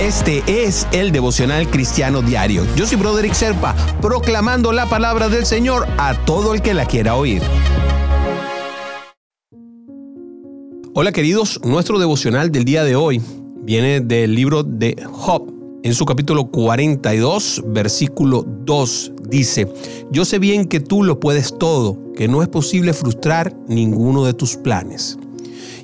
Este es el devocional cristiano diario. Yo soy Broderick Serpa, proclamando la palabra del Señor a todo el que la quiera oír. Hola queridos, nuestro devocional del día de hoy viene del libro de Job. En su capítulo 42, versículo 2, dice, yo sé bien que tú lo puedes todo, que no es posible frustrar ninguno de tus planes.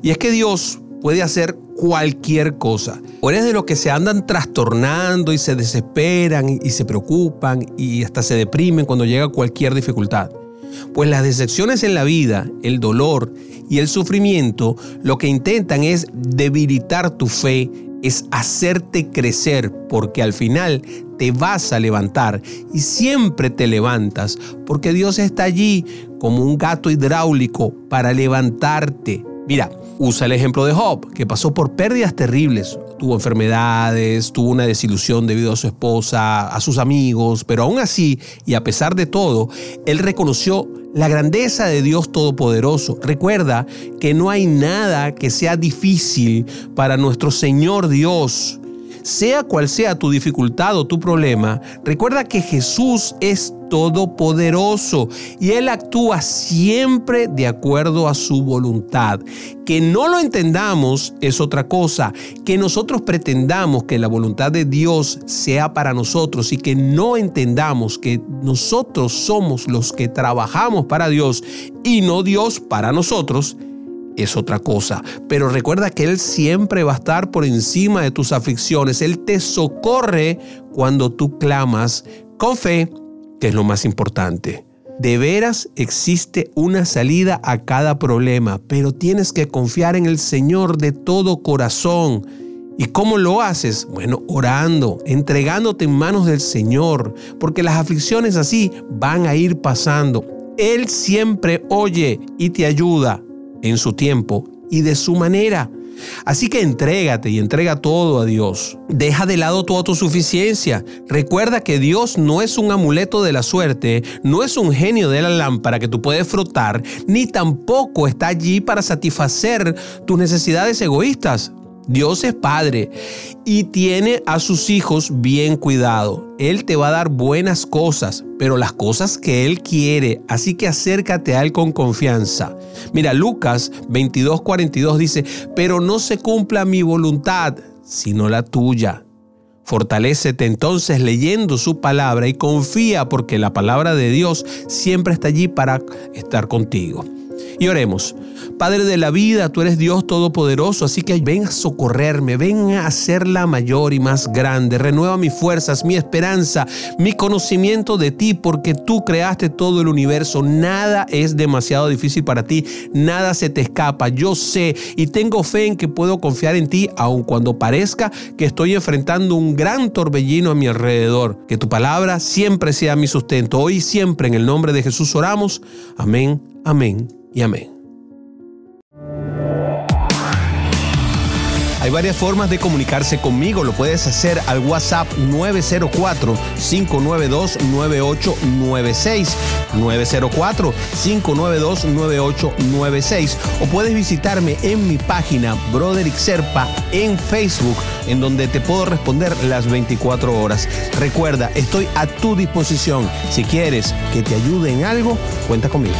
Y es que Dios puede hacer cualquier cosa. O eres de los que se andan trastornando y se desesperan y se preocupan y hasta se deprimen cuando llega cualquier dificultad. Pues las decepciones en la vida, el dolor y el sufrimiento lo que intentan es debilitar tu fe, es hacerte crecer, porque al final te vas a levantar y siempre te levantas, porque Dios está allí como un gato hidráulico para levantarte. Mira, Usa el ejemplo de Job, que pasó por pérdidas terribles. Tuvo enfermedades, tuvo una desilusión debido a su esposa, a sus amigos, pero aún así, y a pesar de todo, él reconoció la grandeza de Dios Todopoderoso. Recuerda que no hay nada que sea difícil para nuestro Señor Dios. Sea cual sea tu dificultad o tu problema, recuerda que Jesús es todopoderoso y Él actúa siempre de acuerdo a su voluntad. Que no lo entendamos es otra cosa, que nosotros pretendamos que la voluntad de Dios sea para nosotros y que no entendamos que nosotros somos los que trabajamos para Dios y no Dios para nosotros, es otra cosa. Pero recuerda que Él siempre va a estar por encima de tus aflicciones. Él te socorre cuando tú clamas con fe, que es lo más importante. De veras existe una salida a cada problema, pero tienes que confiar en el Señor de todo corazón. ¿Y cómo lo haces? Bueno, orando, entregándote en manos del Señor, porque las aflicciones así van a ir pasando. Él siempre oye y te ayuda en su tiempo y de su manera. Así que entrégate y entrega todo a Dios. Deja de lado tu suficiencia. Recuerda que Dios no es un amuleto de la suerte, no es un genio de la lámpara que tú puedes frotar, ni tampoco está allí para satisfacer tus necesidades egoístas. Dios es Padre y tiene a sus hijos bien cuidado. Él te va a dar buenas cosas, pero las cosas que Él quiere. Así que acércate a Él con confianza. Mira, Lucas 22:42 dice, pero no se cumpla mi voluntad, sino la tuya. Fortalécete entonces leyendo su palabra y confía porque la palabra de Dios siempre está allí para estar contigo. Y oremos. Padre de la vida, tú eres Dios todopoderoso, así que ven a socorrerme, ven a hacerla mayor y más grande. Renueva mis fuerzas, mi esperanza, mi conocimiento de ti, porque tú creaste todo el universo. Nada es demasiado difícil para ti, nada se te escapa. Yo sé y tengo fe en que puedo confiar en ti, aun cuando parezca que estoy enfrentando un gran torbellino a mi alrededor. Que tu palabra siempre sea mi sustento. Hoy y siempre en el nombre de Jesús oramos. Amén, amén y amén. Hay varias formas de comunicarse conmigo. Lo puedes hacer al WhatsApp 904-592-9896. 904-592-9896. O puedes visitarme en mi página Broderick Serpa en Facebook, en donde te puedo responder las 24 horas. Recuerda, estoy a tu disposición. Si quieres que te ayude en algo, cuenta conmigo.